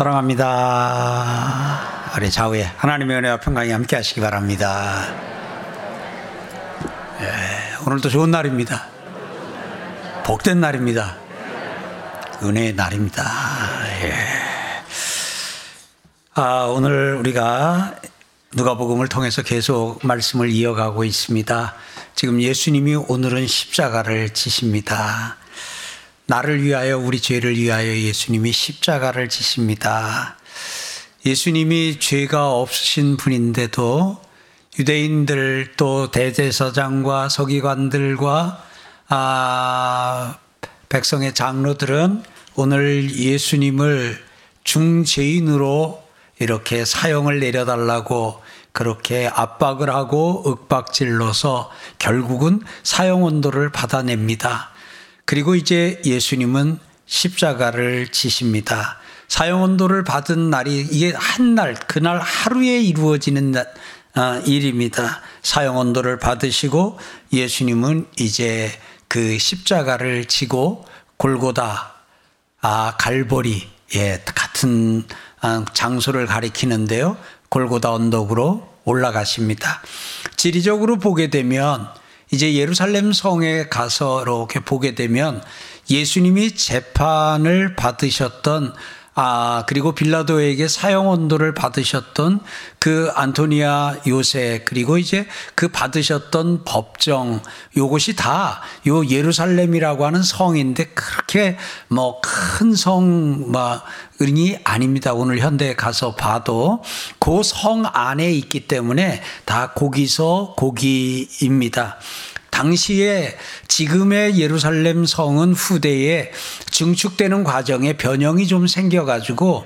사랑합니다. 우리 좌우에 하나님의 은혜와 평강이 함께 하시기 바랍니다. 예, 오늘도 좋은 날입니다. 복된 날입니다. 은혜의 날입니다. 예. 아, 오늘 우리가 누가복음을 통해서 계속 말씀을 이어가고 있습니다. 지금 예수님이 오늘은 십자가를 지십니다. 나를 위하여 우리 죄를 위하여 예수님이 십자가를 지십니다. 예수님이 죄가 없으신 분인데도 유대인들 또 대제사장과 서기관들과 아, 백성의 장로들은 오늘 예수님을 중죄인으로 이렇게 사형을 내려달라고 그렇게 압박을 하고 윽박질러서 결국은 사형 온도를 받아냅니다. 그리고 이제 예수님은 십자가를 지십니다. 사형원도를 받은 날이 이게 한 날, 그날 하루에 이루어지는 아, 일입니다. 사형원도를 받으시고 예수님은 이제 그 십자가를 지고 골고다, 아, 갈보리, 예, 같은 아, 장소를 가리키는데요. 골고다 언덕으로 올라가십니다. 지리적으로 보게 되면 이제 예루살렘 성에 가서 이렇게 보게 되면 예수님이 재판을 받으셨던 아, 그리고 빌라도에게 사형 온도를 받으셨던 그 안토니아 요새, 그리고 이제 그 받으셨던 법정, 요것이 다 요 예루살렘이라고 하는 성인데 그렇게 뭐 큰 성, 막, 이 아닙니다. 오늘 현대에 가서 봐도 그 성 안에 있기 때문에 다 고기서 고기입니다. 당시에 지금의 예루살렘 성은 후대에 증축되는 과정에 변형이 좀 생겨가지고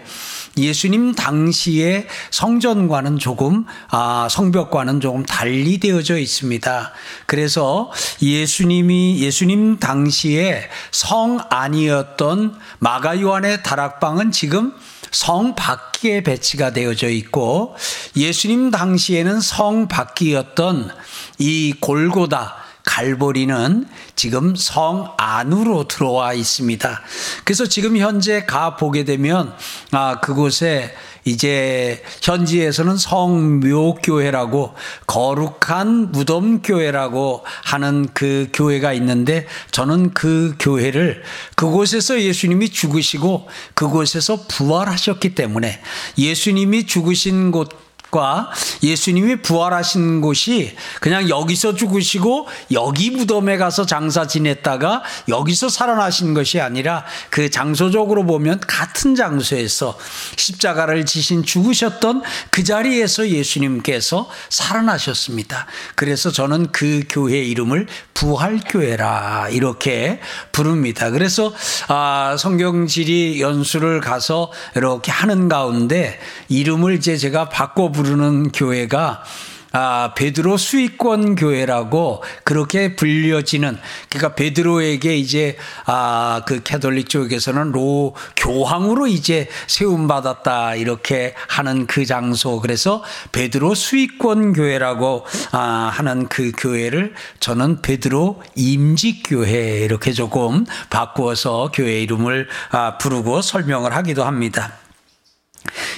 예수님 당시의 성전과는 조금 아, 성벽과는 조금 달리 되어져 있습니다. 그래서 예수님이 예수님 당시에 성 안이었던 마가 요한의 다락방은 지금 성 밖에 배치가 되어져 있고 예수님 당시에는 성 밖이었던 이 골고다 갈보리는 지금 성 안으로 들어와 있습니다. 그래서 지금 현재 가 보게 되면 아 그곳에 이제 현지에서는 성묘교회라고 거룩한 무덤교회라고 하는 그 교회가 있는데 저는 그 교회를 그곳에서 예수님이 죽으시고 그곳에서 부활하셨기 때문에 예수님이 죽으신 곳 과 예수님이 부활하신 곳이 그냥 여기서 죽으시고 여기 무덤에 가서 장사 지냈다가 여기서 살아나신 것이 아니라 그 장소적으로 보면 같은 장소에서 십자가를 지신 죽으셨던 그 자리에서 예수님께서 살아나셨습니다. 그래서 저는 그 교회 이름을 부활교회라 이렇게 부릅니다. 그래서 아, 성경지리 연수를 가서 이렇게 하는 가운데 이름을 이제 제가 바꿔 부르 부르는 교회가 아, 베드로 수익권 교회라고 그렇게 불려지는 그러니까 베드로에게 이제 아, 그 캐톨릭 쪽에서는 로 교황으로 이제 세움 받았다 이렇게 하는 그 장소 그래서 베드로 수익권 교회라고 아, 하는 그 교회를 저는 베드로 임직 교회 이렇게 조금 바꾸어서 교회 이름을 아, 부르고 설명을 하기도 합니다.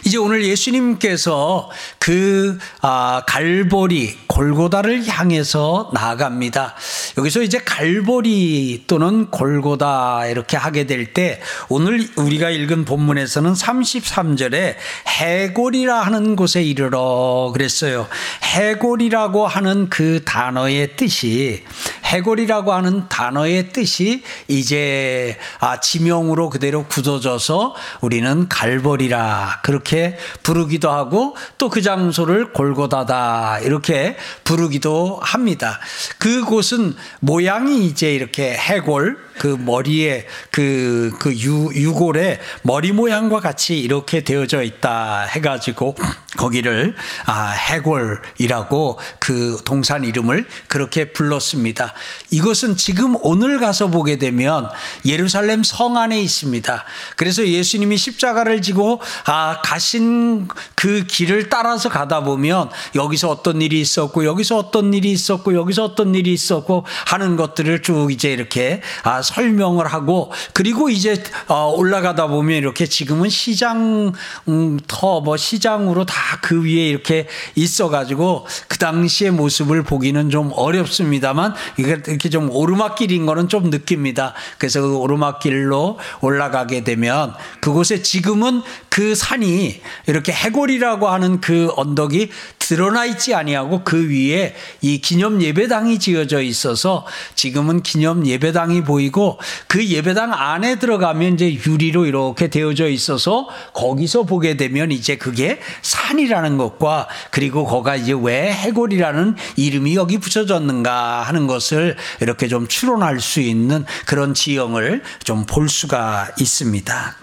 이제 오늘 예수님께서 그 아, 갈보리 골고다를 향해서 나아갑니다. 여기서 이제 갈보리 또는 골고다 이렇게 하게 될 때 오늘 우리가 읽은 본문에서는 33절에 해골이라 하는 곳에 이르러 그랬어요. 해골이라고 하는 그 단어의 뜻이 해골이라고 하는 단어의 뜻이 이제 아, 지명으로 그대로 굳어져서 우리는 갈보리라 그렇게 부르기도 하고 또 그 장소를 골고다다 이렇게 부르기도 합니다. 그곳은 모양이 이제 이렇게 해골 그 머리에 그, 그 유, 유골에 머리 모양과 같이 이렇게 되어져 있다 해가지고 거기를 아, 해골이라고 그 동산 이름을 그렇게 불렀습니다. 이것은 지금 오늘 가서 보게 되면 예루살렘 성 안에 있습니다. 그래서 예수님이 십자가를 지고 아, 가신 그 길을 따라서 가다 보면 여기서 어떤 일이 있었고 여기서 어떤 일이 있었고 여기서 어떤 일이 있었고 하는 것들을 쭉 이제 이렇게 아, 설명을 하고 그리고 이제 어, 올라가다 보면 이렇게 지금은 시장 음, 터뭐 시장으로 다 그 위에 이렇게 있어 가지고 그 당시의 모습을 보기는 좀 어렵습니다만 이렇게 좀 오르막길인 거는 좀 느낍니다. 그래서 그 오르막길로 올라가게 되면 그곳에 지금은 그 산이 이렇게 해골이라고 하는 그 언덕이 드러나 있지 아니하고 그 위에 이 기념 예배당이 지어져 있어서 지금은 기념 예배당이 보이고 그 예배당 안에 들어가면 이제 유리로 이렇게 되어져 있어서 거기서 보게 되면 이제 그게 산이라는 것과 그리고 거가 이제 왜 해골이라는 이름이 여기 붙여졌는가 하는 것을 이렇게 좀 추론할 수 있는 그런 지형을 좀 볼 수가 있습니다.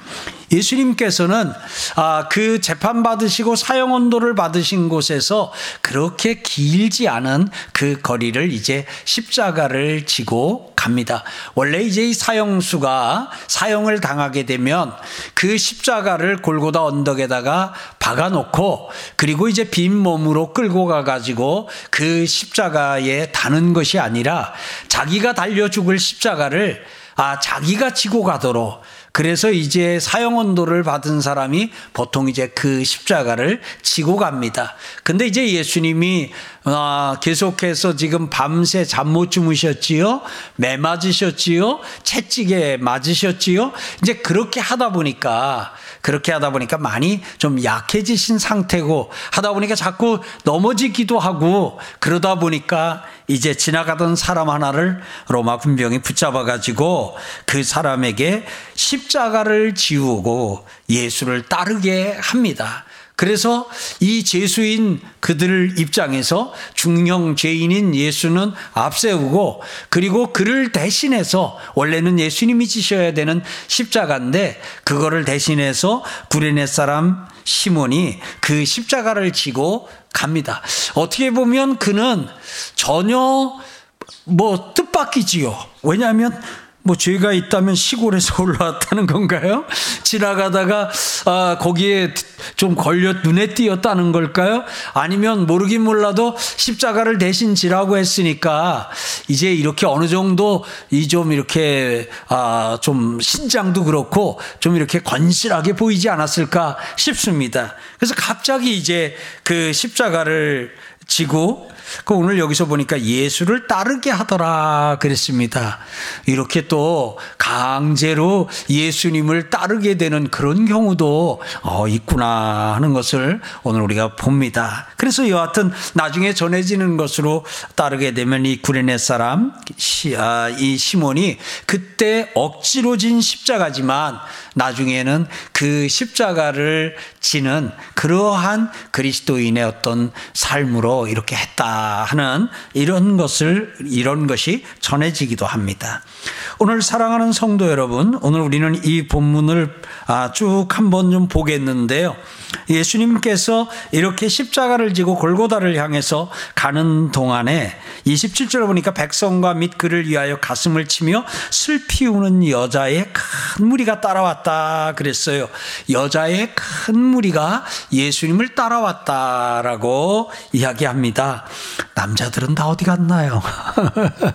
예수님께서는 아, 그 재판 받으시고 사형 언도를 받으신 곳에서 그렇게 길지 않은 그 거리를 이제 십자가를 지고 갑니다. 원래 이제 이 사형수가 사형을 당하게 되면 그 십자가를 골고다 언덕에다가 박아놓고 그리고 이제 빈 몸으로 끌고 가가지고 그 십자가에 다는 것이 아니라 자기가 달려 죽을 십자가를 아, 자기가 지고 가도록 그래서 이제 사형 언도를 받은 사람이 보통 이제 그 십자가를 지고 갑니다. 근데 이제 예수님이 어, 계속해서 지금 밤새 잠 못 주무셨지요? 매 맞으셨지요? 채찍에 맞으셨지요? 이제 그렇게 하다 보니까 그렇게 하다 보니까 많이 좀 약해지신 상태고 하다 보니까 자꾸 넘어지기도 하고 그러다 보니까 이제 지나가던 사람 하나를 로마 군병이 붙잡아 가지고 그 사람에게 십자가를 지우고 예수를 따르게 합니다. 그래서 이 죄수인 그들 입장에서 중형 죄인인 예수는 앞세우고 그리고 그를 대신해서 원래는 예수님이 지셔야 되는 십자가인데 그거를 대신해서 구레네 사람 시몬이 그 십자가를 지고 갑니다. 어떻게 보면 그는 전혀 뭐 뜻밖이지요. 왜냐하면 뭐 죄가 있다면 시골에서 올라왔다는 건가요? 지나가다가 아, 거기에 좀 걸려 눈에 띄었다는 걸까요? 아니면 모르긴 몰라도 십자가를 대신 지라고 했으니까 이제 이렇게 어느 정도 이 좀 이렇게 아, 좀 신장도 그렇고 좀 이렇게 건실하게 보이지 않았을까 싶습니다. 그래서 갑자기 이제 그 십자가를 지고 그 오늘 여기서 보니까 예수를 따르게 하더라 그랬습니다. 이렇게 또 강제로 예수님을 따르게 되는 그런 경우도 어, 있구나 하는 것을 오늘 우리가 봅니다. 그래서 여하튼 나중에 전해지는 것으로 따르게 되면 이 구레네 사람 아, 이 시몬이 그때 억지로 진 십자가지만 나중에는 그 십자가를 지는 그러한 그리스도인의 어떤 삶으로 이렇게 했다 하는 이런 것을 이런 것이 전해지기도 합니다. 오늘 사랑하는 성도 여러분, 오늘 우리는 이 본문을 아, 쭉 한번 좀 보겠는데요. 예수님께서 이렇게 십자가를 지고 골고다를 향해서 가는 동안에 27절에 보니까 백성과 및 그를 위하여 가슴을 치며 슬피 우는 여자의 큰 무리가 따라왔다 그랬어요. 여자의 큰 무리가 예수님을 따라왔다라고 이야기합니다. 남자들은 다 어디 갔나요?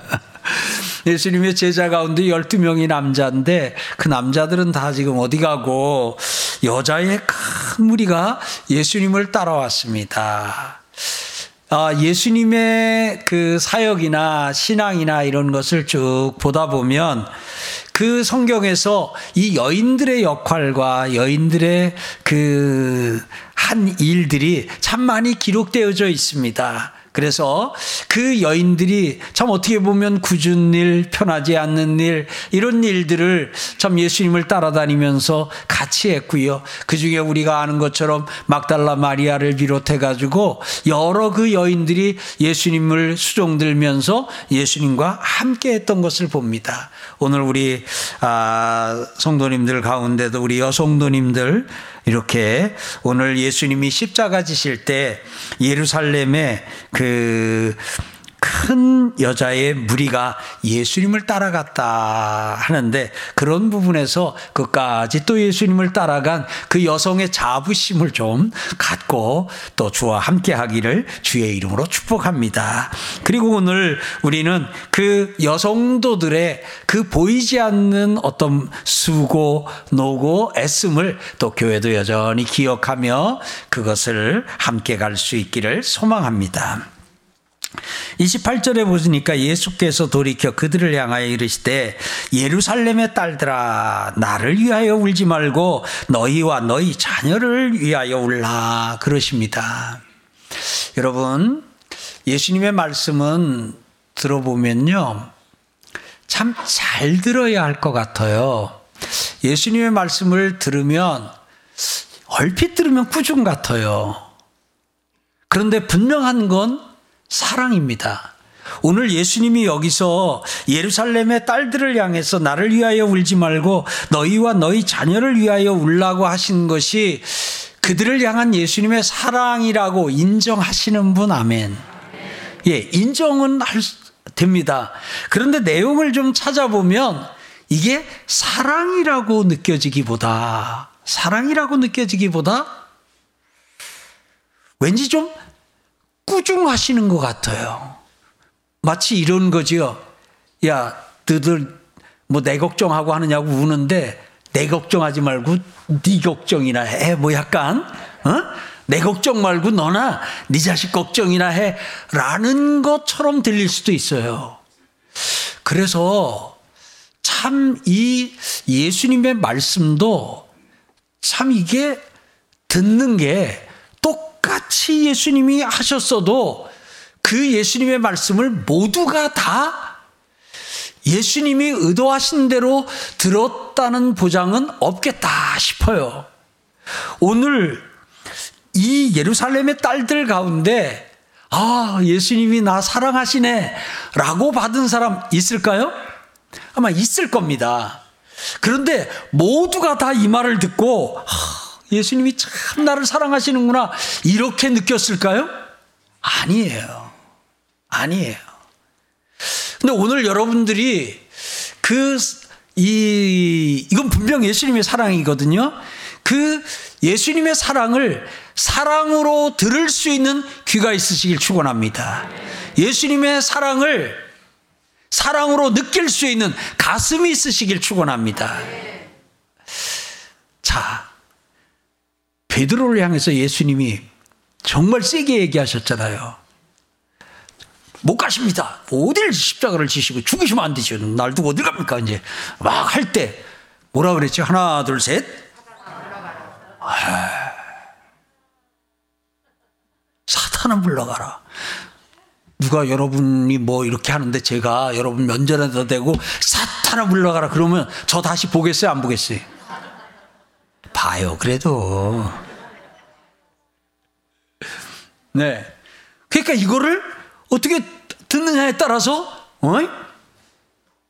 예수님의 제자 가운데 12명이 남자인데 그 남자들은 다 지금 어디 가고 여자의 큰 무리가 예수님을 따라왔습니다. 아, 예수님의 그 사역이나 신앙이나 이런 것을 쭉 보다 보면 그 성경에서 이 여인들의 역할과 여인들의 그 한 일들이 참 많이 기록되어져 있습니다. 그래서 그 여인들이 참 어떻게 보면 굳은 일, 편하지 않는 일, 이런 일들을 참 예수님을 따라다니면서 같이 했고요. 그 중에 우리가 아는 것처럼 막달라 마리아를 비롯해가지고 여러 그 여인들이 예수님을 수종들면서 예수님과 함께 했던 것을 봅니다. 오늘 우리, 아, 성도님들 가운데도 우리 여성도님들 이렇게 오늘 예수님이 십자가 지실 때 예루살렘에 그 큰 여자의 무리가 예수님을 따라갔다 하는데 그런 부분에서 끝까지 또 예수님을 따라간 그 여성의 자부심을 좀 갖고 또 주와 함께 하기를 주의 이름으로 축복합니다. 그리고 오늘 우리는 그 여성도들의 그 보이지 않는 어떤 수고, 노고, 애씀을 또 교회도 여전히 기억하며 그것을 함께 갈 수 있기를 소망합니다. 28절에 보시니까 예수께서 돌이켜 그들을 향하여 이르시되 예루살렘의 딸들아 나를 위하여 울지 말고 너희와 너희 자녀를 위하여 울라 그러십니다. 여러분 예수님의 말씀은 들어보면요 참 잘 들어야 할 것 같아요. 예수님의 말씀을 들으면 얼핏 들으면 꾸중 같아요. 그런데 분명한 건 사랑입니다. 오늘 예수님이 여기서 예루살렘의 딸들을 향해서 나를 위하여 울지 말고 너희와 너희 자녀를 위하여 울라고 하신 것이 그들을 향한 예수님의 사랑이라고 인정하시는 분 아멘. 예, 인정은 할 됩니다. 그런데 내용을 좀 찾아보면 이게 사랑이라고 느껴지기보다 사랑이라고 느껴지기보다 왠지 좀 꾸중하시는 것 같아요. 마치 이런 거지요. 야, 너들 뭐 내 걱정하고 하느냐고 우는데 내 걱정하지 말고 네 걱정이나 해. 뭐 약간 어? 내 걱정 말고 너나 네 자식 걱정이나 해. 라는 것처럼 들릴 수도 있어요. 그래서 참 이 예수님의 말씀도 참 이게 듣는 게 똑같이 예수님이 하셨어도 그 예수님의 말씀을 모두가 다 예수님이 의도하신 대로 들었다는 보장은 없겠다 싶어요. 오늘 이 예루살렘의 딸들 가운데 아, 예수님이 나 사랑하시네 라고 받은 사람 있을까요? 아마 있을 겁니다. 그런데 모두가 다 이 말을 듣고 예수님이 참 나를 사랑하시는구나. 이렇게 느꼈을까요? 아니에요. 아니에요. 근데 오늘 여러분들이 그, 이, 이건 분명 예수님의 사랑이거든요. 그 예수님의 사랑을 사랑으로 들을 수 있는 귀가 있으시길 축원합니다. 예수님의 사랑을 사랑으로 느낄 수 있는 가슴이 있으시길 축원합니다. 자, 베드로를 향해서 예수님이 정말 세게 얘기하셨잖아요. 못 가십니다. 어딜 십자가를 지시고 죽으시면 안 되죠. 날 두고 어딜 갑니까? 이제 막 할 때 뭐라 그랬죠? 하나, 둘, 셋. 아, 사탄은 불러가라. 누가 여러분이 뭐 이렇게 하는데 제가 여러분 면전에다 대고 사탄을 불러가라 그러면 저 다시 보겠어요? 안 보겠어요? 봐요, 그래도. 네. 그러니까 이거를 어떻게 듣느냐에 따라서, 어이?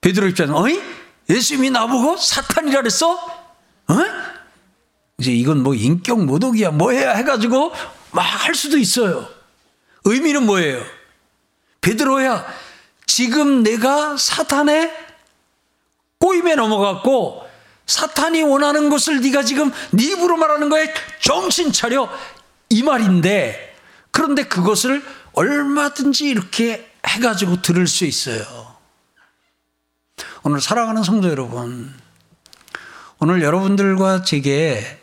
베드로 입장에 어이? 예수님이 나보고 사탄이라 그랬어? 어이? 이제 이건 뭐 인격 모독이야, 뭐 해야 해가지고 막 할 수도 있어요. 의미는 뭐예요? 베드로야, 지금 내가 사탄의 꼬임에 넘어갔고 사탄이 원하는 것을 네가 지금 네 입으로 말하는 거에 정신 차려 이 말인데 그런데 그것을 얼마든지 이렇게 해가지고 들을 수 있어요. 오늘 사랑하는 성도 여러분, 오늘 여러분들과 제게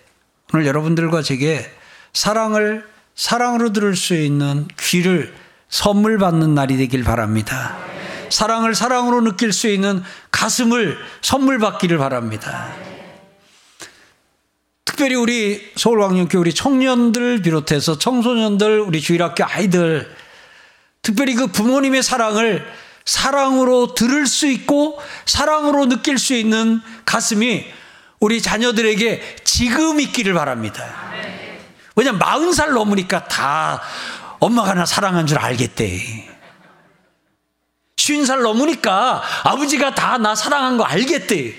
오늘 여러분들과 제게 사랑을 사랑으로 들을 수 있는 귀를 선물 받는 날이 되길 바랍니다. 사랑을 사랑으로 느낄 수 있는 가슴을 선물 받기를 바랍니다. 특별히 우리 서울광역교 우리 청년들 비롯해서 청소년들, 우리 주일학교 아이들, 특별히 그 부모님의 사랑을 사랑으로 들을 수 있고 사랑으로 느낄 수 있는 가슴이 우리 자녀들에게 지금 있기를 바랍니다. 왜냐면 마흔 살 넘으니까 다 엄마가 나 사랑한 줄 알겠대. 쉰 살 넘으니까 아버지가 다 나 사랑한 거 알겠대.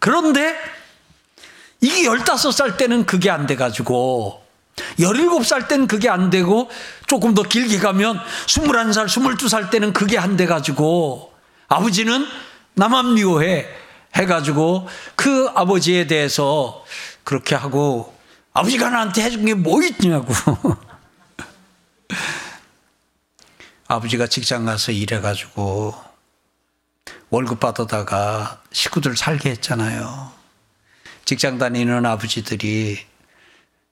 그런데 이게 열다섯 살 때는 그게 안 돼가지고 17살 때는 그게 안 되고 조금 더 길게 가면 21살, 22살 때는 그게 안 돼가지고 아버지는 나만 미워해 해가지고 그 아버지에 대해서 그렇게 하고 아버지가 나한테 해준 게 뭐 있냐고. 아버지가 직장 가서 일해가지고 월급 받아다가 식구들 살게 했잖아요. 직장 다니는 아버지들이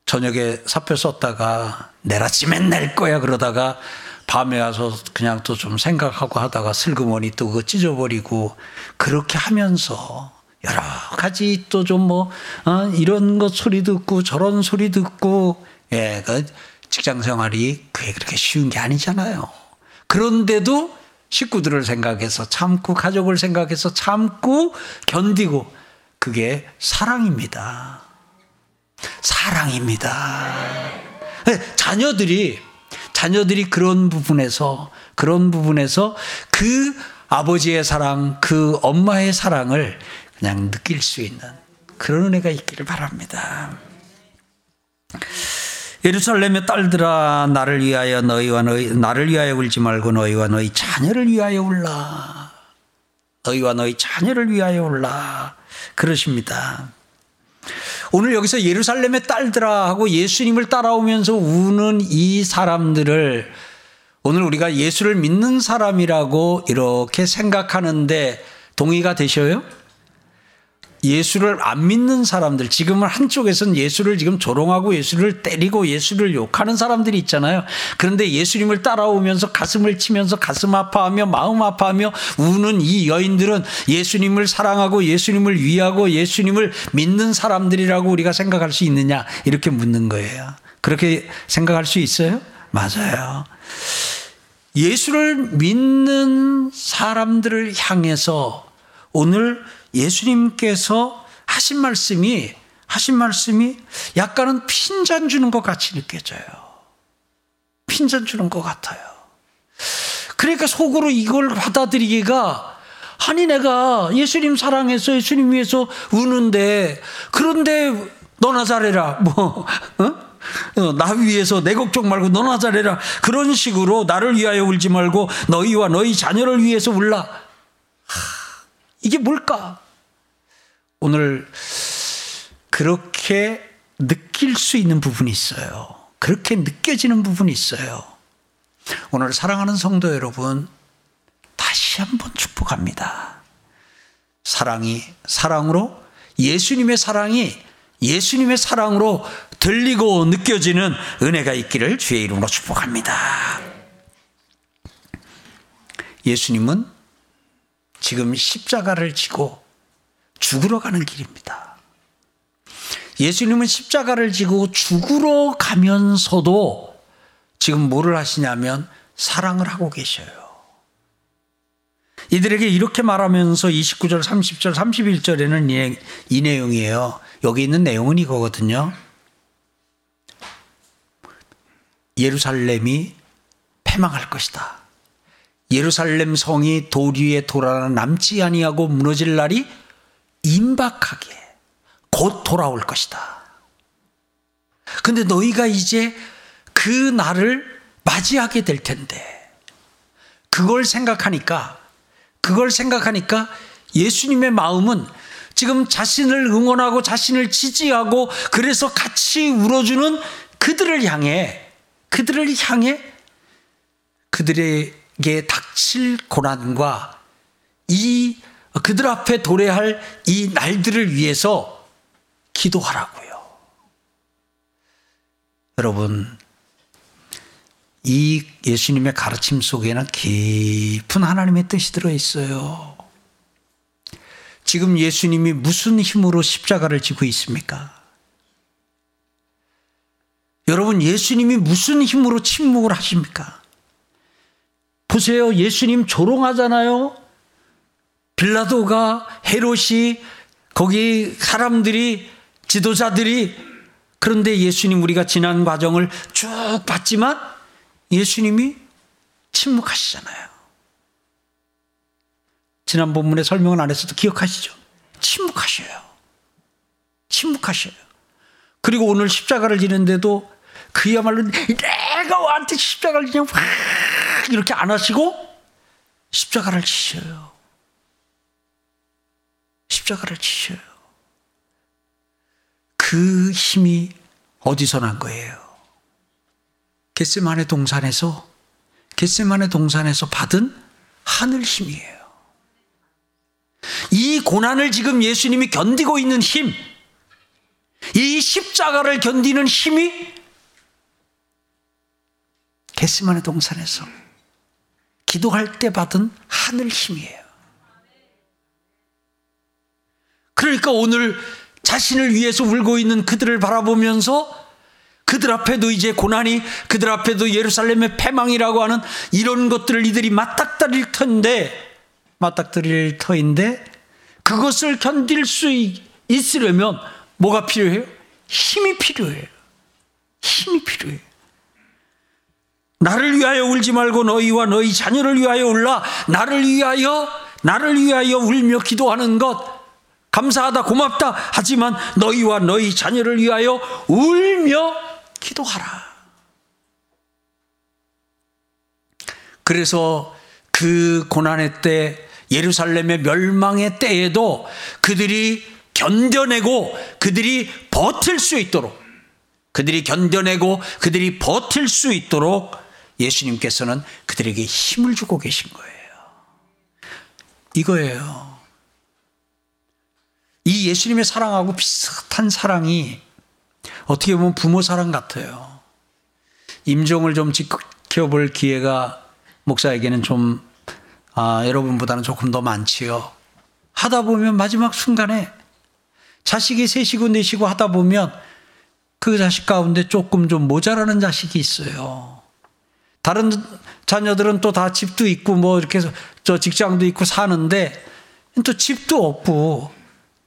저녁에 사표 썼다가 내일 아침에 낼 거야 그러다가 밤에 와서 그냥 또 좀 생각하고 하다가 슬그머니 또 그거 찢어버리고 그렇게 하면서 여러 가지 또 좀뭐 어, 이런 것 소리 듣고 저런 소리 듣고 예, 그 직장 생활이 그게 그렇게 쉬운 게 아니잖아요. 그런데도 식구들을 생각해서 참고 가족을 생각해서 참고 견디고 그게 사랑입니다. 사랑입니다. 네, 자녀들이 자녀들이 그런 부분에서 그런 부분에서 그 아버지의 사랑, 그 엄마의 사랑을 그냥 느낄 수 있는 그런 은혜가 있기를 바랍니다. 예루살렘의 딸들아 나를 위하여 너희와 너희 나를 위하여 울지 말고 너희와 너희 자녀를 위하여 울라. 너희와 너희 자녀를 위하여 울라. 그러십니다. 오늘 여기서 예루살렘의 딸들아 하고 예수님을 따라오면서 우는 이 사람들을 오늘 우리가 예수를 믿는 사람이라고 이렇게 생각하는데 동의가 되셔요? 예수를 안 믿는 사람들, 지금은 한쪽에서는 예수를 지금 조롱하고 예수를 때리고 예수를 욕하는 사람들이 있잖아요. 그런데 예수님을 따라오면서 가슴을 치면서 가슴 아파하며 마음 아파하며 우는 이 여인들은 예수님을 사랑하고 예수님을 위하고 예수님을 믿는 사람들이라고 우리가 생각할 수 있느냐? 이렇게 묻는 거예요. 그렇게 생각할 수 있어요? 맞아요. 예수를 믿는 사람들을 향해서 오늘 예수님께서 하신 말씀이 하신 말씀이 약간은 핀잔 주는 것 같이 느껴져요. 핀잔 주는 것 같아요. 그러니까 속으로 이걸 받아들이기가 아니 내가 예수님 사랑해서 예수님 위해서 우는데 그런데 너나 잘해라 뭐 어? 어나 위해서 내 걱정 말고 너나 잘해라 그런 식으로 나를 위하여 울지 말고 너희와 너희 자녀를 위해서 울라 하, 이게 뭘까 오늘 그렇게 느낄 수 있는 부분이 있어요. 그렇게 느껴지는 부분이 있어요. 오늘 사랑하는 성도 여러분, 다시 한번 축복합니다. 사랑이 사랑으로 예수님의 사랑이 예수님의 사랑으로 들리고 느껴지는 은혜가 있기를 주의 이름으로 축복합니다. 예수님은 지금 십자가를 지고 죽으러 가는 길입니다. 예수님은 십자가를 지고 죽으러 가면서도 지금 뭐를 하시냐면 사랑을 하고 계셔요. 이들에게 이렇게 말하면서 29절, 30절, 31절에는 이, 이 내용이에요. 여기 있는 내용은 이거거든요. 예루살렘이 패망할 것이다. 예루살렘 성이 도리에 돌아나 남지 아니하고 무너질 날이 임박하게 곧 돌아올 것이다. 근데 너희가 이제 그 날을 맞이하게 될 텐데, 그걸 생각하니까, 그걸 생각하니까 예수님의 마음은 지금 자신을 응원하고 자신을 지지하고 그래서 같이 울어주는 그들을 향해, 그들을 향해 그들에게 닥칠 고난과 이 그들 앞에 도래할 이 날들을 위해서 기도하라고요. 여러분, 이 예수님의 가르침 속에는 깊은 하나님의 뜻이 들어 있어요. 지금 예수님이 무슨 힘으로 십자가를 지고 있습니까? 여러분, 예수님이 무슨 힘으로 침묵을 하십니까? 보세요. 예수님 조롱하잖아요. 빌라도가 헤롯이 거기 사람들이 지도자들이 그런데 예수님 우리가 지난 과정을 쭉 봤지만 예수님이 침묵하시잖아요. 지난 본문의 설명을 안 했어도 기억하시죠? 침묵하셔요. 침묵하셔요. 그리고 오늘 십자가를 지는데도 그야말로 내가 와한테 십자가를 그냥 확 이렇게 안 하시고 십자가를 치셔요. 십자가를 치셔요. 그 힘이 어디서 난 거예요? 겟세만의 동산에서 겟세만의 동산에서 받은 하늘 힘이에요. 이 고난을 지금 예수님이 견디고 있는 힘, 이 십자가를 견디는 힘이 겟세만의 동산에서 기도할 때 받은 하늘 힘이에요. 그러니까 오늘 자신을 위해서 울고 있는 그들을 바라보면서 그들 앞에도 이제 고난이 그들 앞에도 예루살렘의 패망이라고 하는 이런 것들을 이들이 맞닥뜨릴 텐데 맞닥뜨릴 터인데 그것을 견딜 수 있으려면 뭐가 필요해요? 힘이 필요해요. 힘이 필요해요. 나를 위하여 울지 말고 너희와 너희 자녀를 위하여 울라. 나를 위하여 나를 위하여 울며 기도하는 것 감사하다 고맙다 하지만 너희와 너희 자녀를 위하여 울며 기도하라. 그래서 그 고난의 때 예루살렘의 멸망의 때에도 그들이 견뎌내고 그들이 버틸 수 있도록 그들이 견뎌내고 그들이 버틸 수 있도록 예수님께서는 그들에게 힘을 주고 계신 거예요. 이거예요. 이 예수님의 사랑하고 비슷한 사랑이 어떻게 보면 부모 사랑 같아요. 임종을 좀 지켜볼 기회가 목사에게는 좀 아, 여러분보다는 조금 더 많지요. 하다 보면 마지막 순간에 자식이 셋이고 넷이고 하다 보면 그 자식 가운데 조금 좀 모자라는 자식이 있어요. 다른 자녀들은 또 다 집도 있고 뭐 이렇게 저 직장도 있고 사는데 또 집도 없고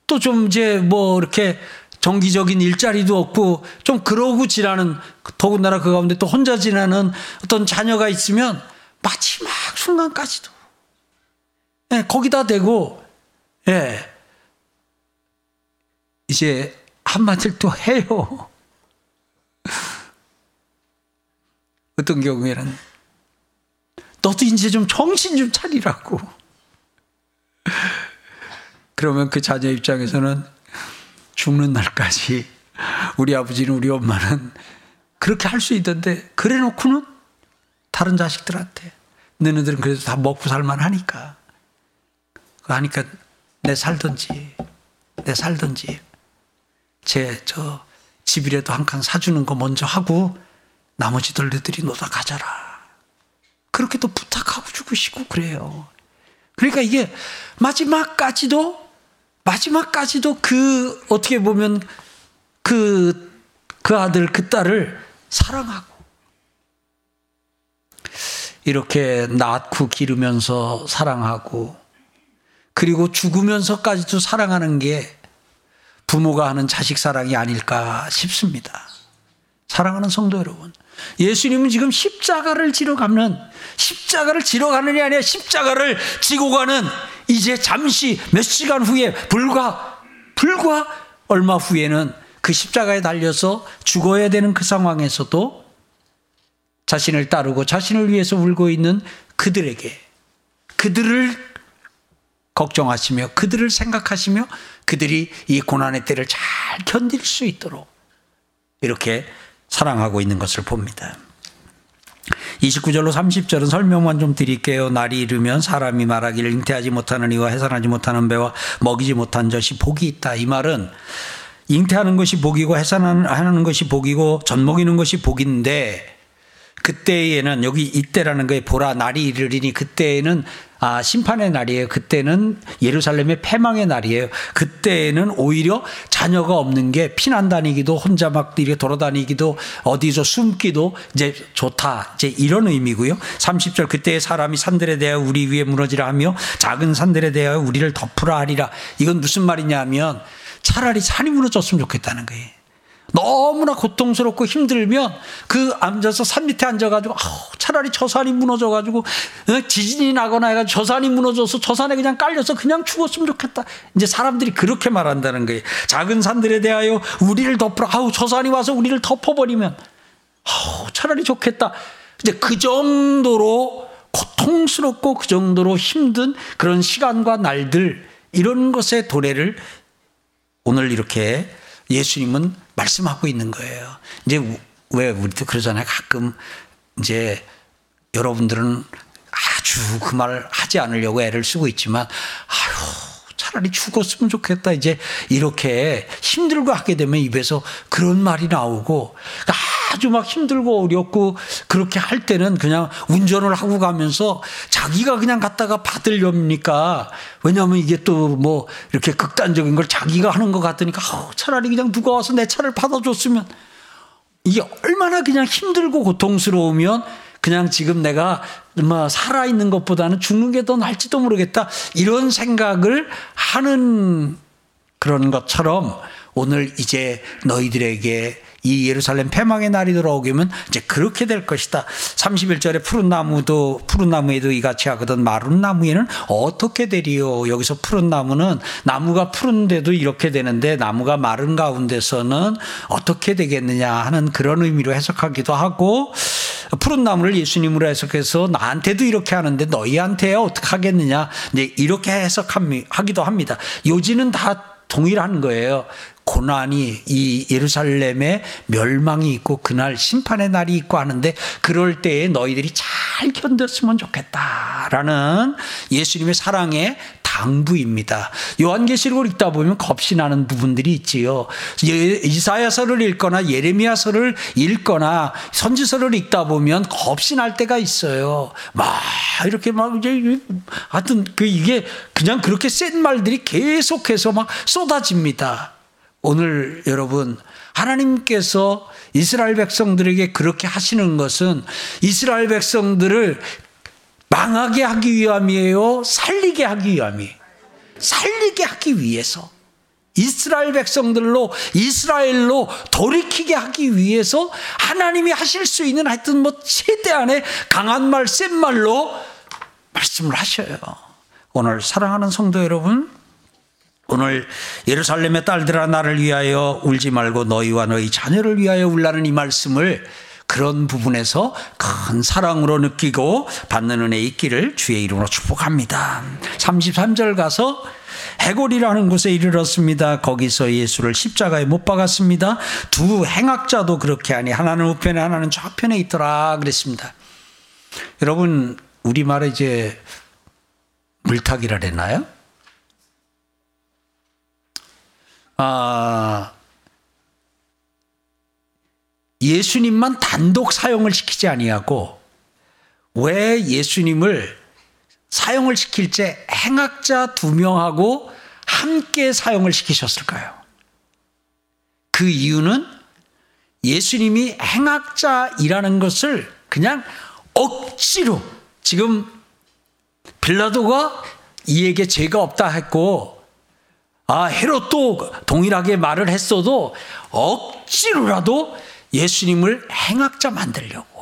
또 좀 이제 뭐 이렇게 정기적인 일자리도 없고 좀 그러고 지나는 더군다나 그 가운데 또 혼자 지나는 어떤 자녀가 있으면 마지막 순간까지도 예, 거기다 대고 예 이제 한마디를 또 해요. 어떤 경우에는 너도 이제 좀 정신 좀 차리라고. 그러면 그 자녀 입장에서는 죽는 날까지 우리 아버지는 우리 엄마는 그렇게 할 수 있던데 그래 놓고는 다른 자식들한테 너네들은 그래도 다 먹고 살만 하니까. 하니까 내 살든지 내 살든지 제 저 집이라도 한 칸 사주는 거 먼저 하고 나머지들 너들이 놀아 가자라. 그렇게 또 부탁하고 죽으시고 그래요. 그러니까 이게 마지막까지도 마지막까지도 그 어떻게 보면 그, 그 아들, 그 딸을 사랑하고 이렇게 낳고 기르면서 사랑하고 그리고 죽으면서까지도 사랑하는 게 부모가 하는 자식 사랑이 아닐까 싶습니다. 사랑하는 성도 여러분. 예수님은 지금 십자가를 지러 가는 십자가를 지러 게 아니라 십자가를 지고 가는 이제 잠시 몇 시간 후에 불과 불과 얼마 후에는 그 십자가에 달려서 죽어야 되는 그 상황에서도 자신을 따르고 자신을 위해서 울고 있는 그들에게 그들을 걱정하시며 그들을 생각하시며 그들이 이 고난의 때를 잘 견딜 수 있도록 이렇게 사랑하고 있는 것을 봅니다. 29절로 30절은 설명만 좀 드릴게요. 날이 이르면 사람이 말하기를 잉태하지 못하는 이와 해산하지 못하는 배와 먹이지 못한 젖이 복이 있다. 이 말은 잉태하는 것이 복이고 해산하는 것이 복이고 젖 먹이는 것이 복인데 그때에는 여기 이때라는 거에 보라 날이 이르리니 그때에는 아, 심판의 날이에요. 그때는 예루살렘의 패망의 날이에요. 그때는 오히려 자녀가 없는 게 피난 다니기도 혼자 막 이렇게 돌아다니기도 어디서 숨기도 이제 좋다. 이제 이런 의미고요. 30절 그때의 사람이 산들에 대하여 우리 위에 무너지라 하며 작은 산들에 대하여 우리를 덮으라 하리라. 이건 무슨 말이냐면 차라리 산이 무너졌으면 좋겠다는 거예요. 너무나 고통스럽고 힘들면 그 앉아서 산 밑에 앉아가지고 아우, 차라리 저 산이 무너져가지고 어, 지진이 나거나 해가지고 저 산이 무너져서 저 산에 그냥 깔려서 그냥 죽었으면 좋겠다. 이제 사람들이 그렇게 말한다는 거예요. 작은 산들에 대하여 우리를 덮으라. 아우 저 산이 와서 우리를 덮어버리면 아우, 차라리 좋겠다. 이제 그 정도로 고통스럽고 그 정도로 힘든 그런 시간과 날들 이런 것의 도래를 오늘 이렇게 예수님은 말씀하고 있는 거예요. 이제 왜 우리도 그러잖아요. 가끔 이제 여러분들은 아주 그말 하지 않으려고 애를 쓰고 있지만 아유 차라리 죽었으면 좋겠다. 이제 이렇게 힘들고 하게 되면 입에서 그런 말이 나오고 아주 막 힘들고 어렵고 그렇게 할 때는 그냥 운전을 하고 가면서 자기가 그냥 갔다가 받으렵니까? 왜냐하면 이게 또 뭐 이렇게 극단적인 걸 자기가 하는 것 같으니까 어, 차라리 그냥 누가 와서 내 차를 받아줬으면 이게 얼마나 그냥 힘들고 고통스러우면 그냥 지금 내가 뭐 살아있는 것보다는 죽는 게더 나을지도 모르겠다. 이런 생각을 하는 그런 것처럼 오늘 이제 너희들에게 이 예루살렘 폐망의 날이 돌아오게면 이제 그렇게 될 것이다. 31절에 푸른 나무도 푸른 나무에도 이같이 하거든 마른 나무에는 어떻게 되리요? 여기서 푸른 나무는 나무가 푸른데도 이렇게 되는데 나무가 마른 가운데서는 어떻게 되겠느냐 하는 그런 의미로 해석하기도 하고 푸른 나무를 예수님으로 해석해서 나한테도 이렇게 하는데 너희한테 어떻게 하겠느냐 이제 이렇게 해석하기도 합니다. 요지는 다 동일한 거예요. 고난이 이 예루살렘에 멸망이 있고 그날 심판의 날이 있고 하는데 그럴 때에 너희들이 잘 견뎠으면 좋겠다라는 예수님의 사랑의 당부입니다. 요한계시록을 읽다 보면 겁이 나는 부분들이 있지요. 예, 이사야서를 읽거나 예레미야서를 읽거나 선지서를 읽다 보면 겁이 날 때가 있어요. 막 이렇게 막 이제 하여튼 그 이게 그냥 그렇게 센 말들이 계속해서 막 쏟아집니다. 오늘 여러분 하나님께서 이스라엘 백성들에게 그렇게 하시는 것은 이스라엘 백성들을 망하게 하기 위함이에요? 살리게 하기 위함이에요? 살리게 하기 위해서. 이스라엘 백성들로 이스라엘로 돌이키게 하기 위해서 하나님이 하실 수 있는 하여튼 뭐 최대한의 강한 말, 센 말로 말씀을 하셔요. 오늘 사랑하는 성도 여러분, 오늘 예루살렘의 딸들아 나를 위하여 울지 말고 너희와 너희 자녀를 위하여 울라는 이 말씀을 그런 부분에서 큰 사랑으로 느끼고 받는 은혜 있기를 주의 이름으로 축복합니다. 33절 가서 해골이라는 곳에 이르렀습니다. 거기서 예수를 십자가에 못 박았습니다. 두 행악자도 그렇게 하니 하나는 우편에 하나는 좌편에 있더라 그랬습니다. 여러분 우리말에 이제 물타기라 그랬나요? 아, 예수님만 단독 사용을 시키지 아니하고 왜 예수님을 사용을 시킬 때 행악자 두 명하고 함께 사용을 시키셨을까요? 그 이유는 예수님이 행악자이라는 것을 그냥 억지로 지금 빌라도가 이에게 죄가 없다 했고 아, 헤롯도 동일하게 말을 했어도 억지로라도 예수님을 행악자 만들려고.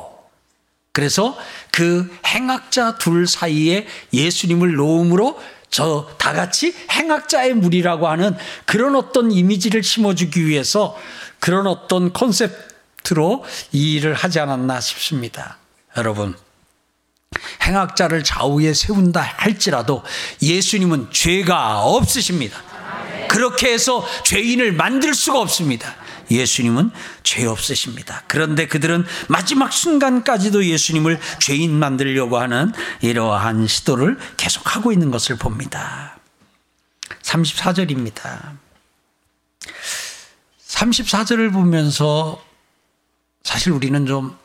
그래서 그 행악자 둘 사이에 예수님을 놓음으로 저 다 같이 행악자의 무리라고 하는 그런 어떤 이미지를 심어주기 위해서 그런 어떤 컨셉트로 이 일을 하지 않았나 싶습니다. 여러분, 행악자를 좌우에 세운다 할지라도 예수님은 죄가 없으십니다. 그렇게 해서 죄인을 만들 수가 없습니다. 예수님은 죄 없으십니다. 그런데 그들은 마지막 순간까지도 예수님을 죄인 만들려고 하는 이러한 시도를 계속하고 있는 것을 봅니다. 34절입니다. 34절을 보면서 사실 우리는 좀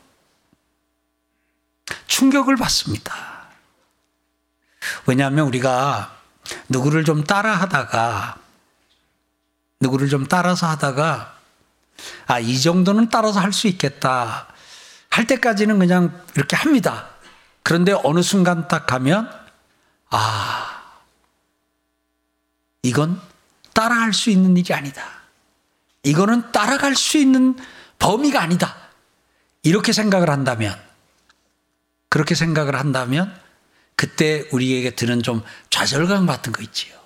충격을 받습니다. 왜냐하면 우리가 누구를 좀 따라 하다가 누구를 좀 따라서 하다가 아, 이 정도는 따라서 할 수 있겠다. 할 때까지는 그냥 이렇게 합니다. 그런데 어느 순간 딱 가면 아, 이건 따라할 수 있는 일이 아니다. 이거는 따라갈 수 있는 범위가 아니다. 이렇게 생각을 한다면, 그렇게 생각을 한다면, 그때 우리에게 드는 좀 좌절감 같은 거 있지요.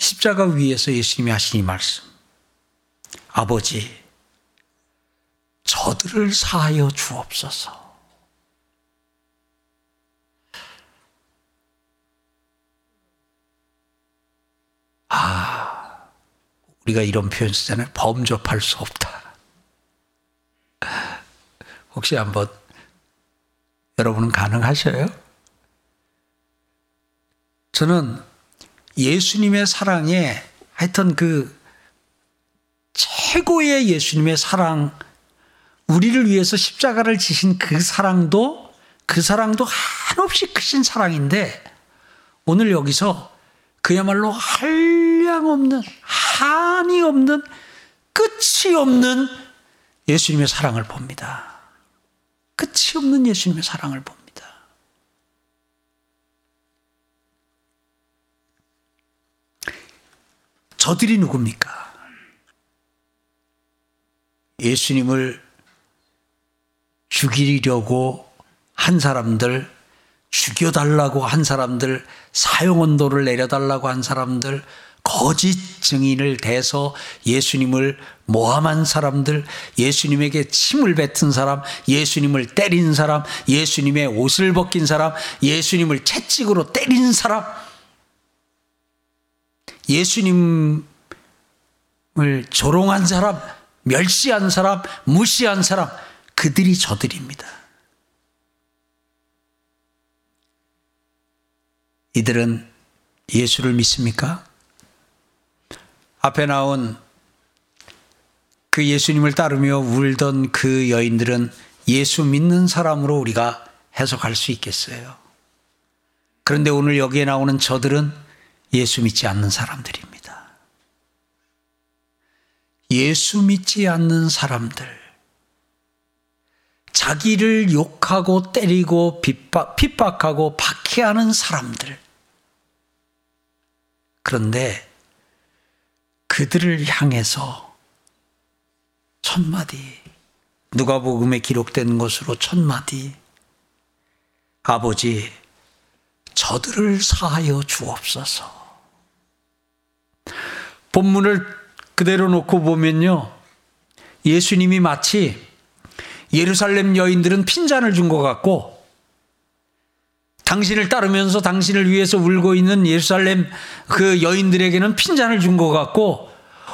십자가 위에서 예수님이 하신 이 말씀. 아버지, 저들을 사하여 주옵소서. 아, 우리가 이런 표현 쓰잖아요. 범접할 수 없다. 혹시 한번 여러분은 가능하셔요? 저는 예수님의 사랑에 하여튼 그 최고의 예수님의 사랑, 우리를 위해서 십자가를 지신 그 사랑도 그 사랑도 한없이 크신 사랑인데 오늘 여기서 그야말로 한량없는 한이 없는 끝이 없는 예수님의 사랑을 봅니다. 끝이 없는 예수님의 사랑을 봅니다. 저들이 누굽니까? 예수님을 죽이려고 한 사람들, 죽여달라고 한 사람들, 사용원도를 내려달라고 한 사람들, 거짓 증인을 대서 예수님을 모함한 사람들, 예수님에게 침을 뱉은 사람, 예수님을 때린 사람, 예수님의 옷을 벗긴 사람, 예수님을 채찍으로 때린 사람, 예수님을 조롱한 사람, 멸시한 사람, 무시한 사람, 그들이 저들입니다. 이들은 예수를 믿습니까? 앞에 나온 그 예수님을 따르며 울던 그 여인들은 예수 믿는 사람으로 우리가 해석할 수 있겠어요. 그런데 오늘 여기에 나오는 저들은 예수 믿지 않는 사람들입니다. 예수 믿지 않는 사람들. 자기를 욕하고 때리고 핍박, 핍박하고 박해하는 사람들. 그런데 그들을 향해서 첫 마디, 누가복음에 기록된 것으로 첫 마디, 아버지, 저들을 사하여 주옵소서. 본문을 그대로 놓고 보면요. 예수님이 마치 예루살렘 여인들은 핀잔을 준 것 같고 당신을 따르면서 당신을 위해서 울고 있는 예루살렘 그 여인들에게는 핀잔을 준 것 같고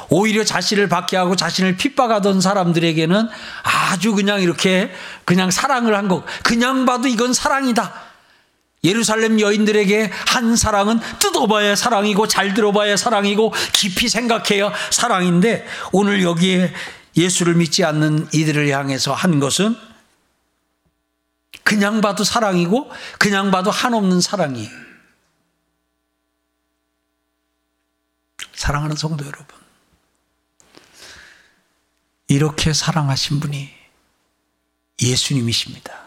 오히려 자신을 박해하고 자신을 핍박하던 사람들에게는 아주 그냥 이렇게 그냥 사랑을 한 것. 그냥 봐도 이건 사랑이다. 예루살렘 여인들에게 한 사랑은 뜯어봐야 사랑이고 잘 들어봐야 사랑이고 깊이 생각해야 사랑인데 오늘 여기에 예수를 믿지 않는 이들을 향해서 한 것은 그냥 봐도 사랑이고 그냥 봐도 한없는 사랑이에요. 사랑하는 성도 여러분. 이렇게 사랑하신 분이 예수님이십니다.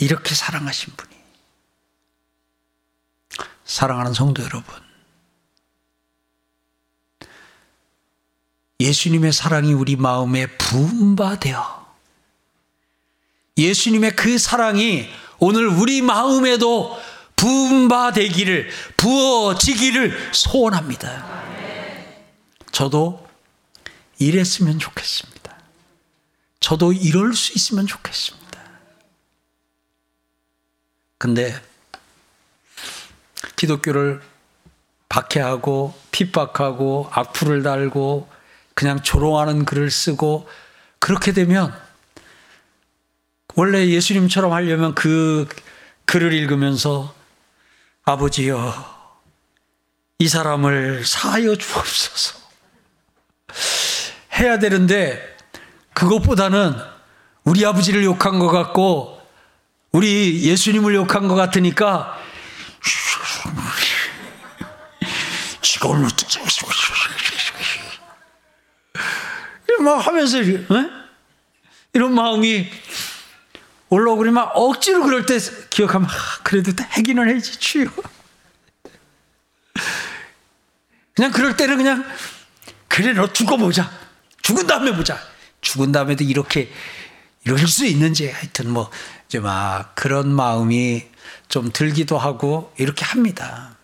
이렇게 사랑하신 분이. 사랑하는 성도 여러분. 예수님의 사랑이 우리 마음에 부음바되어 예수님의 그 사랑이 오늘 우리 마음에도 부음바되기를 부어지기를 소원합니다. 저도 이랬으면 좋겠습니다. 저도 이럴 수 있으면 좋겠습니다. 근데 기독교를 박해하고 핍박하고 악플을 달고 그냥 조롱하는 글을 쓰고 그렇게 되면 원래 예수님처럼 하려면 그 글을 읽으면서 아버지여 이 사람을 사하여 주옵소서. 해야 되는데 그것보다는 우리 아버지를 욕한 것 같고 우리 예수님을 욕한 것 같으니까 오늘 막 하면서 어? 이런 마음이 올라오고 그러면 억지로 그럴 때 기억하면 아, 그래도 해기는 해지 주요. 그냥 그럴 때는 그냥 그래 너 죽어보자. 죽은 다음에 보자. 죽은 다음에도 이렇게 이럴 수 있는지 하여튼 뭐 이제 막 그런 마음이 좀 들기도 하고 이렇게 합니다.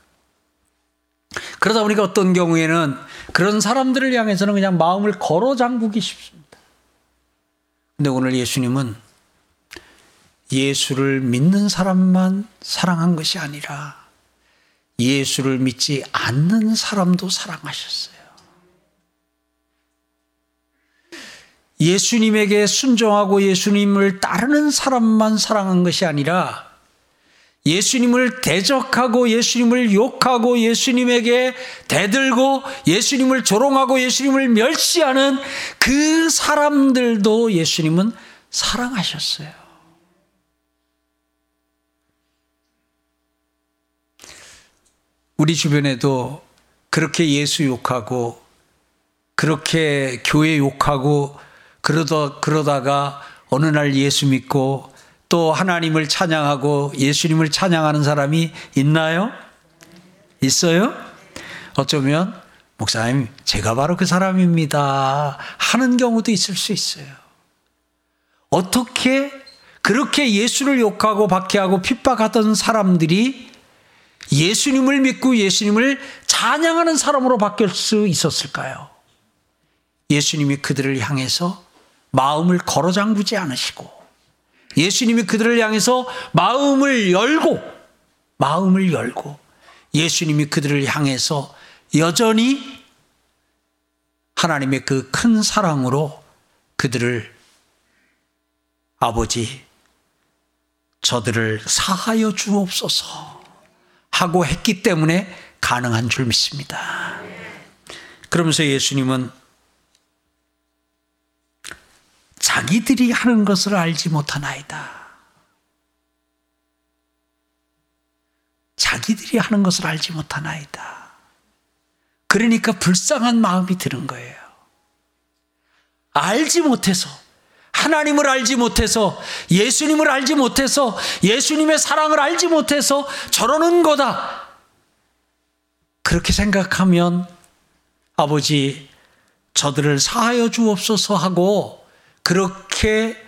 그러다 보니까 어떤 경우에는 그런 사람들을 향해서는 그냥 마음을 걸어 잠그기 쉽습니다. 근데 오늘 예수님은 예수를 믿는 사람만 사랑한 것이 아니라 예수를 믿지 않는 사람도 사랑하셨어요. 예수님에게 순종하고 예수님을 따르는 사람만 사랑한 것이 아니라 예수님을 대적하고 예수님을 욕하고 예수님에게 대들고 예수님을 조롱하고 예수님을 멸시하는 그 사람들도 예수님은 사랑하셨어요. 우리 주변에도 그렇게 예수 욕하고 그렇게 교회 욕하고 그러다 그러다가 어느 날 예수 믿고 또 하나님을 찬양하고 예수님을 찬양하는 사람이 있나요? 있어요? 어쩌면 목사님 제가 바로 그 사람입니다 하는 경우도 있을 수 있어요. 어떻게 그렇게 예수를 욕하고 박해하고 핍박하던 사람들이 예수님을 믿고 예수님을 찬양하는 사람으로 바뀔 수 있었을까요? 예수님이 그들을 향해서 마음을 걸어 잠그지 않으시고 예수님이 그들을 향해서 마음을 열고 마음을 열고 예수님이 그들을 향해서 여전히 하나님의 그 큰 사랑으로 그들을 아버지 저들을 사하여 주옵소서 하고 했기 때문에 가능한 줄 믿습니다. 그러면서 예수님은 자기들이 하는 것을 알지 못하나이다. 자기들이 하는 것을 알지 못하나이다. 그러니까 불쌍한 마음이 드는 거예요. 알지 못해서, 하나님을 알지 못해서, 예수님을 알지 못해서, 예수님의 사랑을 알지 못해서 저러는 거다. 그렇게 생각하면 아버지, 저들을 사하여 주옵소서 하고 그렇게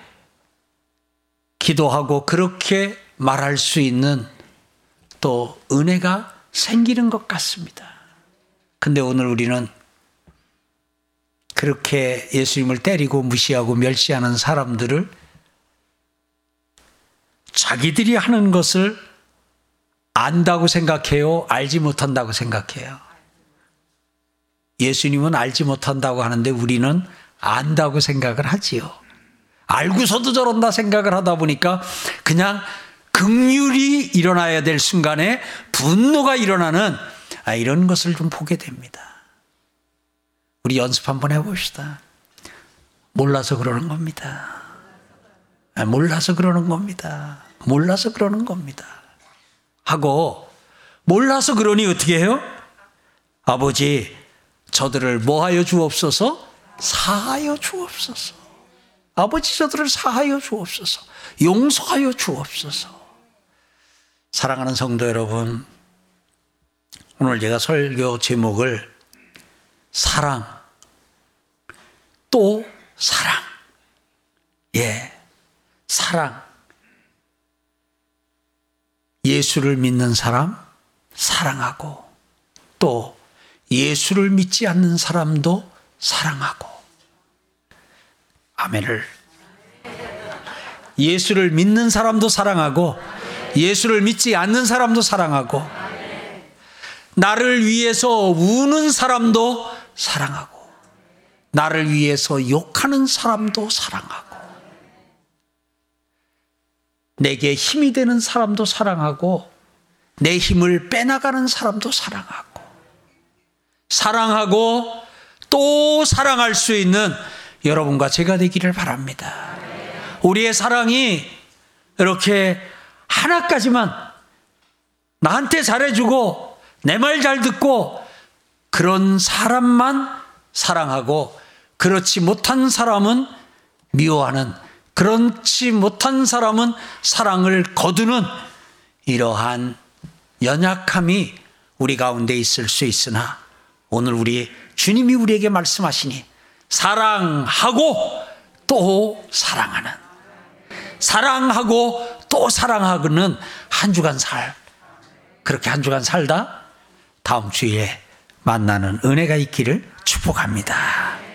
기도하고 그렇게 말할 수 있는 또 은혜가 생기는 것 같습니다. 근데 오늘 우리는 그렇게 예수님을 때리고 무시하고 멸시하는 사람들을 자기들이 하는 것을 안다고 생각해요? 알지 못한다고 생각해요? 예수님은 알지 못한다고 하는데 우리는 안다고 생각을 하지요. 알고서도 저런다 생각을 하다 보니까 그냥 극률이 일어나야 될 순간에 분노가 일어나는 아, 이런 것을 좀 보게 됩니다. 우리 연습 한번 해봅시다. 몰라서 그러는 겁니다. 아, 몰라서 그러는 겁니다. 몰라서 그러는 겁니다. 하고 몰라서 그러니 어떻게 해요? 아버지 저들을 뭐하여 주옵소서? 사하여 주옵소서. 아버지 저들을 사하여 주옵소서. 용서하여 주옵소서. 사랑하는 성도 여러분, 오늘 제가 설교 제목을 사랑, 또 사랑. 예, 사랑. 예수를 믿는 사람, 사랑하고, 또 예수를 믿지 않는 사람도 사랑하고. 아멘을. 예수를 믿는 사람도 사랑하고 예수를 믿지 않는 사람도 사랑하고 나를 위해서 우는 사람도 사랑하고 나를 위해서 욕하는 사람도 사랑하고 내게 힘이 되는 사람도 사랑하고 내 힘을 빼나가는 사람도 사랑하고 사랑하고 또 사랑할 수 있는 여러분과 제가 되기를 바랍니다. 우리의 사랑이 이렇게 하나까지만 나한테 잘해주고 내 말 잘 듣고 그런 사람만 사랑하고 그렇지 못한 사람은 미워하는 그렇지 못한 사람은 사랑을 거두는 이러한 연약함이 우리 가운데 있을 수 있으나 오늘 우리 주님이 우리에게 말씀하시니 사랑하고 또 사랑하는 사랑하고 또 사랑하고는 한 주간 살 그렇게 한 주간 살다 다음 주에 만나는 은혜가 있기를 축복합니다.